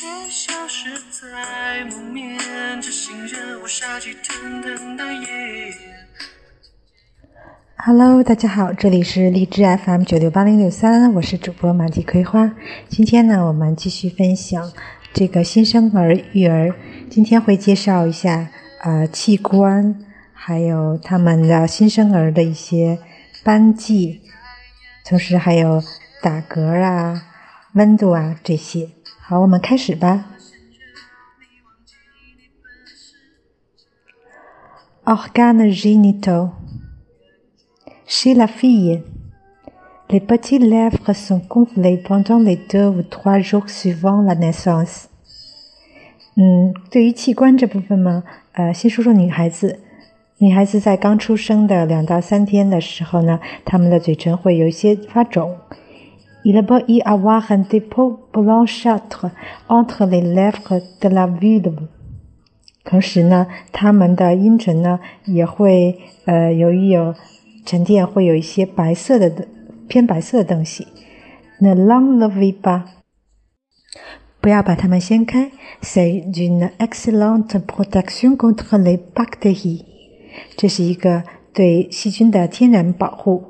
却消失在梦眠，这行人我杀气腾腾的夜。Hello，大家好，这里是荔枝 FM 九六八零六三，我是主播马蒂葵花。今天呢，我们继续分享这个新生儿育儿。今天会介绍一下呃器官，还有他们的新生儿的一些斑迹，同时还有打嗝啊、温度啊这些。好，我们开始吧。Organe génitaux. Chez la fille, les petites lèvres sont gonflées pendant les deux ou trois jours suivant la naissance. 嗯，对于器官这部分嘛，呃，先说说女孩子。女孩子在刚出生的两到三天的时候呢，她们的嘴唇会有一些发肿。Il peut y avoir un dépôt blanchâtre entre les lèvres de la vulve. 同时呢，她们的阴唇呢也会呃，由于有沉淀，会有一些白色的偏白色的东西。Ne l'enlevez pas，不要把它们掀开。C'est une excellente protection contre les bactéries，这是一个对细菌的天然保护。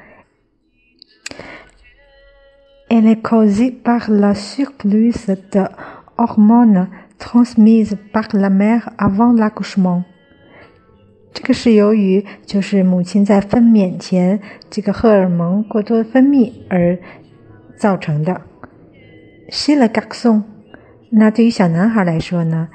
Elle est causée par la surplus de hormones transmises par la mère avant l'accouchement。这个是由于就是母亲在分娩前这个荷尔蒙过多分泌而造成的。Chez le garçon，那对于小男孩来说呢，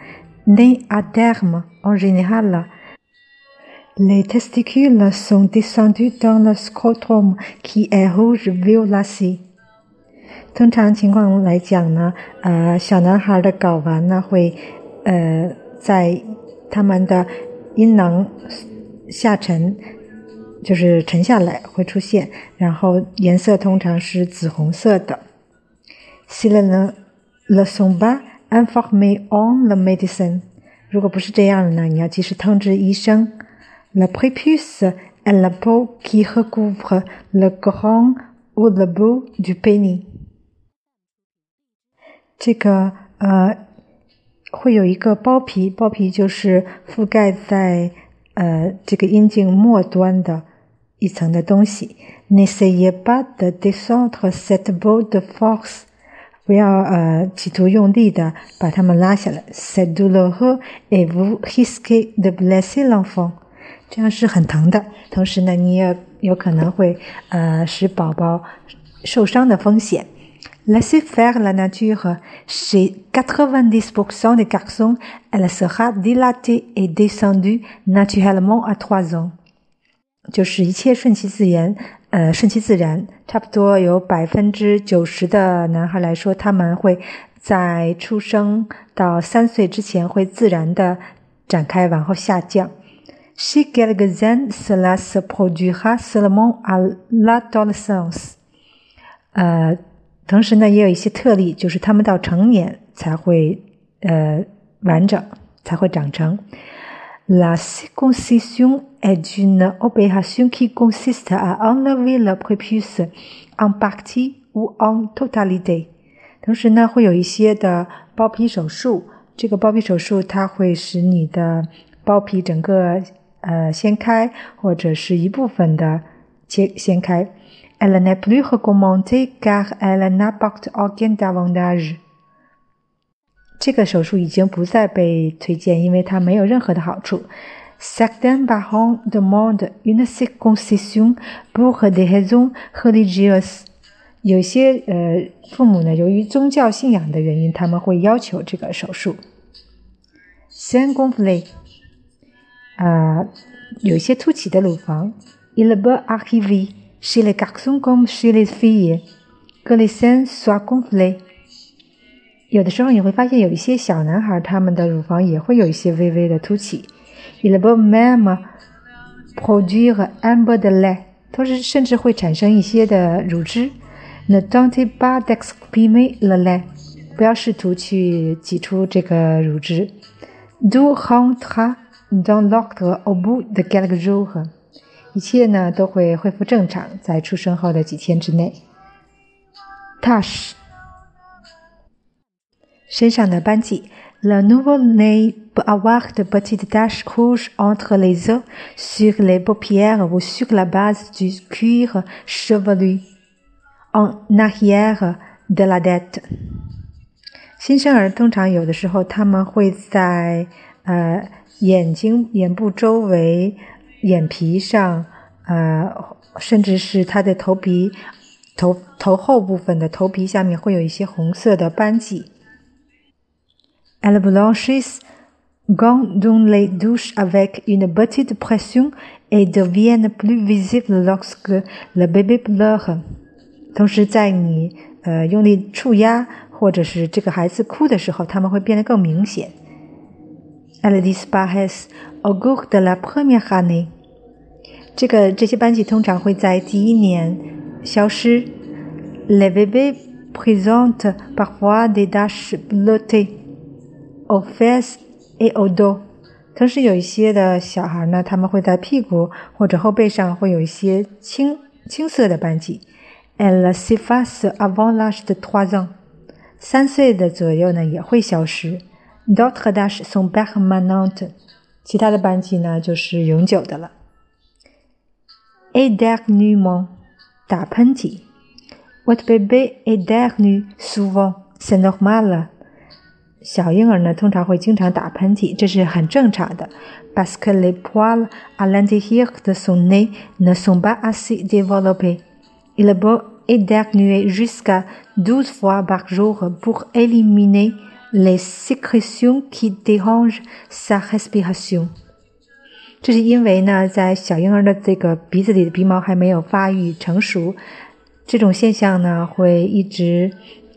né à terme en général。Les testicules sont descendus dans le scrotum qui est rouge violacé。 通常情况来讲呢，呃，小男孩的睾丸呢会，呃，在他们的阴囊下沉，就是沉下来会出现，然后颜色通常是紫红色的。Si le le sont pas, i n f o r m e on the medicine，如果不是这样的呢，你要及时通知医生。Le prépuce est la peau qui recouvre le grand ou le bout du pénis。这个呃，会有一个包皮，包皮就是覆盖在呃这个阴茎末端的一层的东西。N'essayez pas de descendre cette peau de force，不要呃企图用力的把它们拉下来。C'est douloureux et vous risquez de blesser l'enfant，这样是很疼的，同时呢，你也有可能会呃使宝宝受伤的风险。Laissez faire la nature. Chez 90% des garçons, elle sera dilatée et descendue naturellement à trois ans. 就是一切顺其自然，呃，顺其自然。差不多有百分之九十的男孩来说，他们会在出生到三岁之前会自然的展开，往后下降。Chez quelques-uns, cela se produira seulement à l'adolescence. 呃。 同时呢，也有一些特例，就是他们到成年才会呃完整，才会长成。La circoncision est une opération qui consiste à enlever le prépuce en partie ou en totalité。同时呢，会有一些的包皮手术。这个包皮手术它会使你的包皮整个呃掀开，或者是一部分的切掀开。Elle n'est plus recommandée car elle n'apporte aucun avantage。这个手术已经不再被推荐，因为它没有任何的好处。Certains parents demandent une circoncision pour des raisons religieuses。有些呃父母呢，由于宗教信仰的原因，他们会要求这个手术。sein gonflé，啊，有些凸起的乳房。Il peut arriver chez les garçons comme chez les filles que les seins soient gonflés。有的时候你会发现有一些小男孩他们的乳房也会有一些微微的凸起。Il peut même produire un peu de lait，同时甚至会产生一些的乳汁。Ne tentez pas d'exprimer le lait，不要试图去挤出这个乳汁。Do rentre dans l'ordre au bout de quelques jours，一切呢都会恢复正常，在出生后的几天之内。Tache。身上的斑迹，le nouveau-né peut avoir de petites taches rouges entre les os, sur les paupières ou sur la base du cuir chevelu en arrière de la tête。新生儿通常有的时候他们会在呃眼睛、眼部周围、眼皮上，呃，甚至是他的头皮、头头后部分的头皮下面会有一些红色的斑迹。Elles blanchissent quand on les douche avec une petite pression et deviennent plus visibles lorsque le bébé pleure。同时，在你呃用力触压或者是这个孩子哭的时候，他们会变得更明显。Elles disparaissent au cours de la première année。这个这些斑迹通常会在第一年消失。Les bébés présentent parfois des taches bleutées。au face et au dos。同时，有一些的小孩呢，他们会在屁股或者后背上会有一些青青色的斑迹。Elle s'efface avant l'âge de trois ans。三岁的左右呢也会消失。D'autres taches sont permanentes。其他的斑迹呢就是永久的了。Éternuement，打喷嚏。Votre bébé éternue souvent, c'est normal。小婴儿呢，通常会经常打喷嚏，这是很正常的。Parce que les poils à l'intérieur de son nez ne sont pas assez développés. Il peut éternuer jusqu'à douze fois par jour pour éliminer les sécrétions qui dérangent sa respiration. 这是因为呢，在小婴儿的这个鼻子里的鼻毛还没有发育成熟，这种现象呢会一直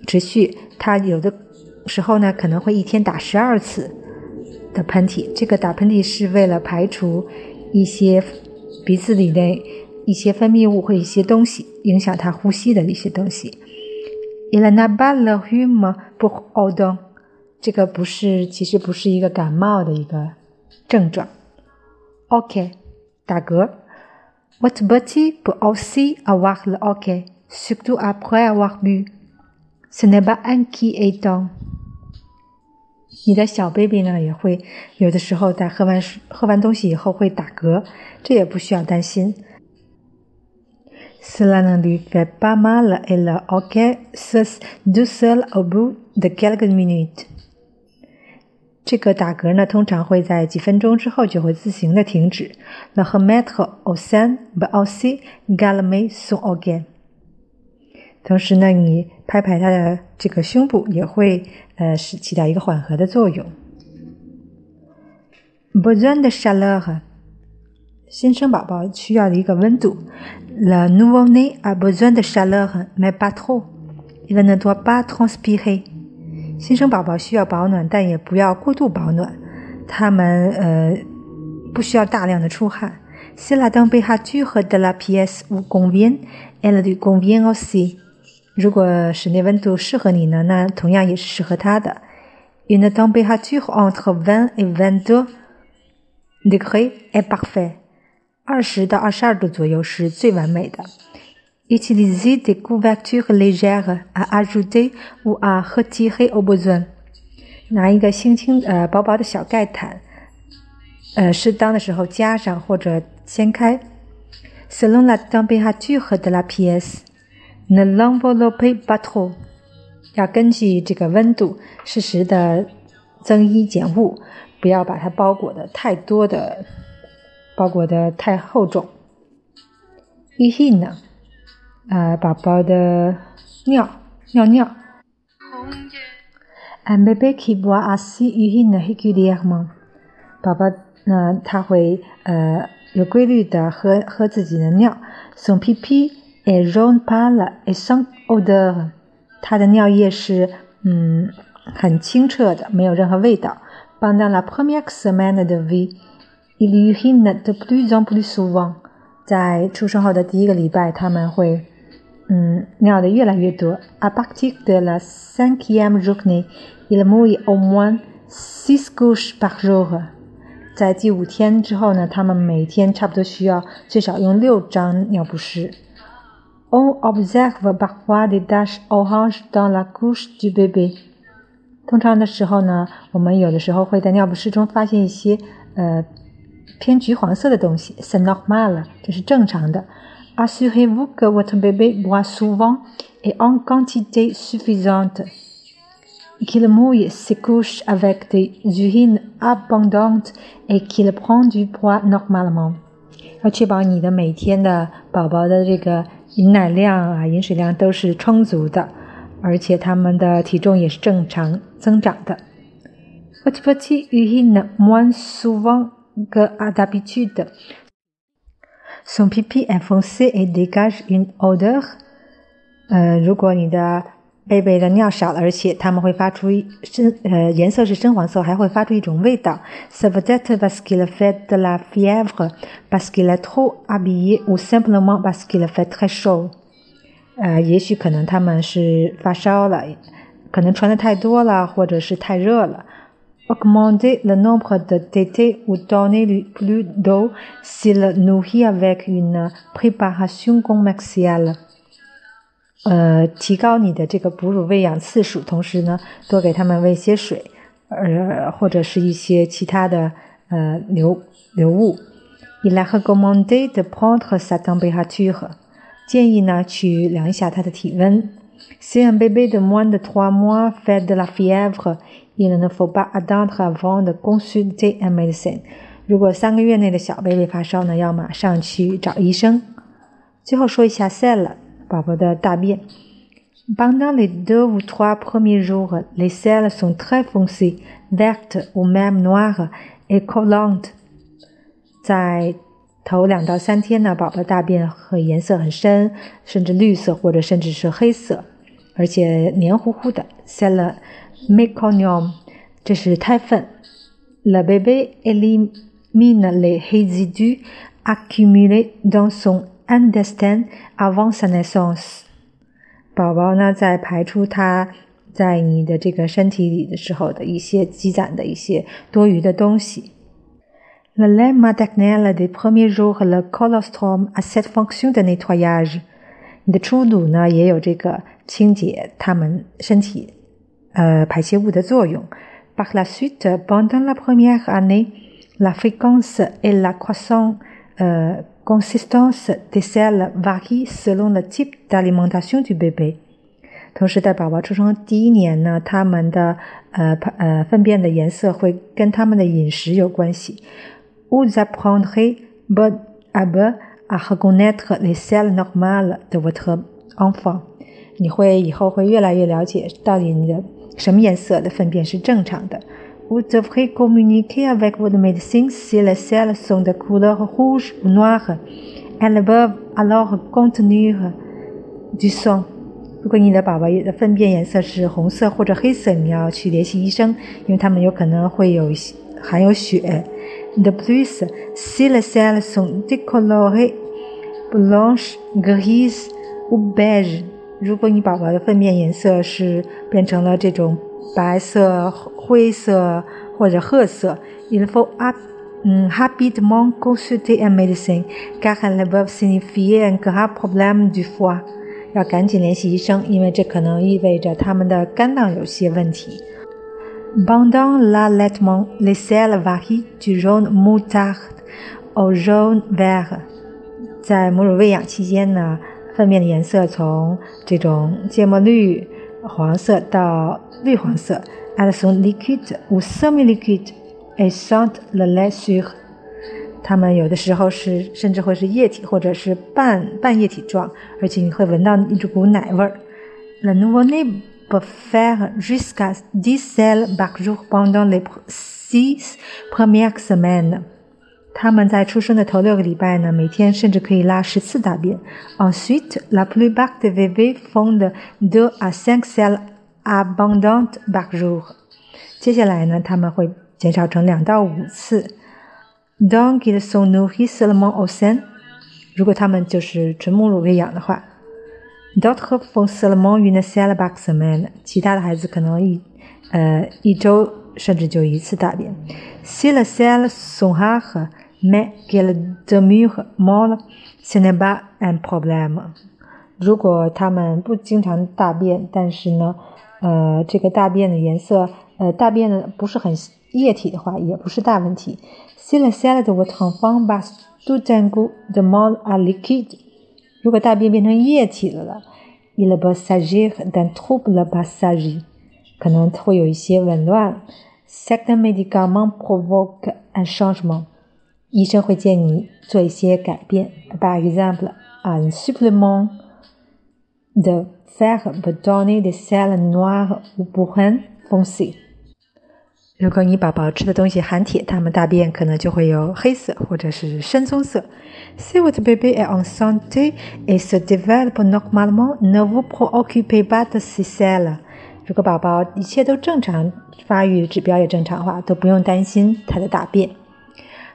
持续。它有的。时候呢，可能会一天打十二次的喷嚏。这个打喷嚏是为了排除一些鼻子里的一些分泌物或一些东西，影响他呼吸的一些东西。Il n'a pas le rhume pour autant。这个不是，其实不是一个感冒的一个症状。OK，打嗝。Votre petit peut aussi avoir le OK, surtout après avoir bu. Ce n'est pas inquiétant. 你的小 baby 呢，也会有的时候在喝完水、喝完东西以后会打嗝，这也不需要担心。Cela ne lui fait pas mal et le OK cesse tout seul au bout de quelques minutes。 这个打嗝呢，通常会在几分钟之后就会自行的停止。Le h o m e t r e au sein peut aussi calmer son OK。同时呢，你拍拍他的这个胸部，也会呃是起到一个缓和的作用。Besoin de chaleur，新生宝宝需要的一个温度。Le nouveau-né a besoin de chaleur, mais pas trop. Il ne doit pas transpirer。新生宝宝需要保暖，但也不要过度保暖。他们呃不需要大量的出汗。Si la température de la pièce vous convient, elle lui convient aussi。如果室内温度适合你呢，那同样也是适合他的。Une température entre vingt et vingt-deux degrés est parfait。二十到二十二度左右是最完美的。Utilisez des couvertures légères à ajouter ou à retirer au besoin。拿一个轻轻呃薄薄的小盖毯，呃适当的时候加上或者掀开。Selon la température de la pièce。Ne l'enveloppez pas trop，要根据这个温度适时的增衣减物，不要把它包裹的太多的，包裹的太厚重。Urine，呃，宝宝的尿尿尿。Un bébé qui boit assez urine régulièrement。宝宝呢，他会呃有规律的喝喝自己的尿。Son pipi est jaune pâle et sans odeur。他的尿液是嗯很清澈的，没有任何味道。Pendant la première semaine de vie, il urine de plus en plus souvent。在出生后的第一个礼拜，他们会嗯尿的越来越多。À partir de la cinquième journée, il mouille au moins six couches par jour。在第五天之后呢，他们每天差不多需要最少用六张尿不湿。On observe parfois des taches oranges dans la couche du bébé。通常的时候呢，我们有的时候会在尿不湿中发现一些呃偏橘黄色的东西。C'est normal，这是正常的。Assurez-vous que votre bébé boit souvent et en quantité suffisante。qu'il mouille ses couches avec des urines abondantes et qu'il prend du poids normalement。要确保你的每天的宝宝的这个饮奶量啊、饮水量都是充足的，而且他们的体重也是正常增长的。Votre petit urine moins souvent que d'habitude. Son pipi est foncé et dégage une odeur。呃，如果你的贝贝的尿少了，而且他们会发出深呃颜色是深黄色，还会发出一种味道。C'est peut-être parce qu'il fait de la fièvre, parce qu'il est trop habillé, ou simplement parce qu'il fait très chaud。呃，也许可能他们是发烧了，可能穿的太多了，或者是太热了。Augmenter le nombre de tétés ou donner plus d'eau s'il nourrit avec une préparation commerciale。呃，提高你的这个哺乳喂养次数，同时呢，多给他们喂些水，呃，或者是一些其他的呃流流物。Il a recommandé de prendre sa température，建议呢去量一下他的体温。Si un bébé de moins de trois mois fait de la fièvre, il ne faut pas attendre avant de consulter un médecin。如果三个月内的小 baby 发烧呢，要马上去找医生。最后说一下 cell。宝宝的大便。Pendant les deux ou trois premiers jours, les selles sont très foncées, vertes ou même noires et collantes。在头两到三天呢，宝宝大便和颜色很深，甚至绿色或者甚至是黑色，而且黏糊糊的。C'est le meconium，这是胎粪。La bébé élimine les résidus accumulés dans son Understand avant sa naissance，宝宝呢在排出他在你的这个身体里的时候的一些积攒的一些多余的东西。La lait maternel des premiers jours, le colostrum a cette fonction de nettoyage。你的初乳呢也有这个清洁他们身体呃排泄物的作用。Par la suite, pendant la première année, la fréquence et la croissance 呃。Consistence des selles varie selon le type d'alimentation du bébé。同时，在宝宝出生第一年呢，他们的呃呃粪便的颜色会跟他们的饮食有关系。Vous apprendrez peu à peu à reconnaître les selles normales de votre enfant。你会以后会越来越了解到底你的什么颜色的粪便是正常的。Vous devrez communiquer avec votre médecin si les selles sont de couleur rouge ou noire. Elles peuvent alors contenir du sang. 如果你的宝宝的粪便颜色是红色或者黑色，你要去联系医生，因为它们有可能会有含有血。De plus, si les selles sont décolorées, blanches, grises ou beige， 如果你宝宝的粪便颜色是变成了这种白色、灰色或者褐色，il faut rapidement consulter un médecin car elles peuvent signifier un grave problème du foie。要赶紧联系医生，因为这可能意味着他们的肝脏有些问题。Pendant l'allaitement, les selles varient du jaune moutarde au jaune vert。在母乳喂养期间呢，粪便的颜色从这种芥末绿。黄色到绿黄色，elles sont liquides ou semi-liquides et sentent le lait sûr。它们有的时候是甚至会是液体或者是半半液体状，而且你会闻到一股奶味儿。Le nouveau-né peut faire jusqu'à dix sels par jour pendant les six premières semaines。他们在出生的头六个礼拜呢，每天甚至可以拉十次大便。Ensuite, la plupart des bébés font de deux à cinq selles abondantes par jour。接下来呢，他们会减少成两到五次。Donc ils sont nourris seulement au sein。如果他们就是纯母乳喂养的话。D'autres font seulement une selle par semaine。其他的孩子可能一呃一周甚至就一次大便。Si le ciel s'enrage, mais qu'elles demeurent molles, ce n'est pas un problème。如果他们不经常大便，但是呢，呃，这个大便的颜色，呃，大便的不是很液体的话，也不是大问题。Si les selles de votre enfant passent tout d'un coup de molle à liquide，如果大便变成液体的了，il peut s'agir d'un trouble passager 可能会有一些紊乱。Certains médicaments provoquent un changement，医生会建议你做一些改变。Par exemple, un supplément de fer peut donner des selles noires ou brunes foncées。如果你宝宝吃的东西含铁，他们大便可能就会有黑色或者是深棕色。Si votre bébé est en santé et se développe normalement, ne vous préoccupez pas de ces selles。 如果宝宝一切都正常，发育指标也正常的话，都不用担心他的大便。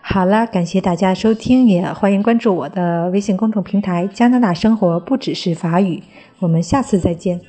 好了，感谢大家收听，也欢迎关注我的微信公众平台“加拿大生活不只是法语”。我们下次再见。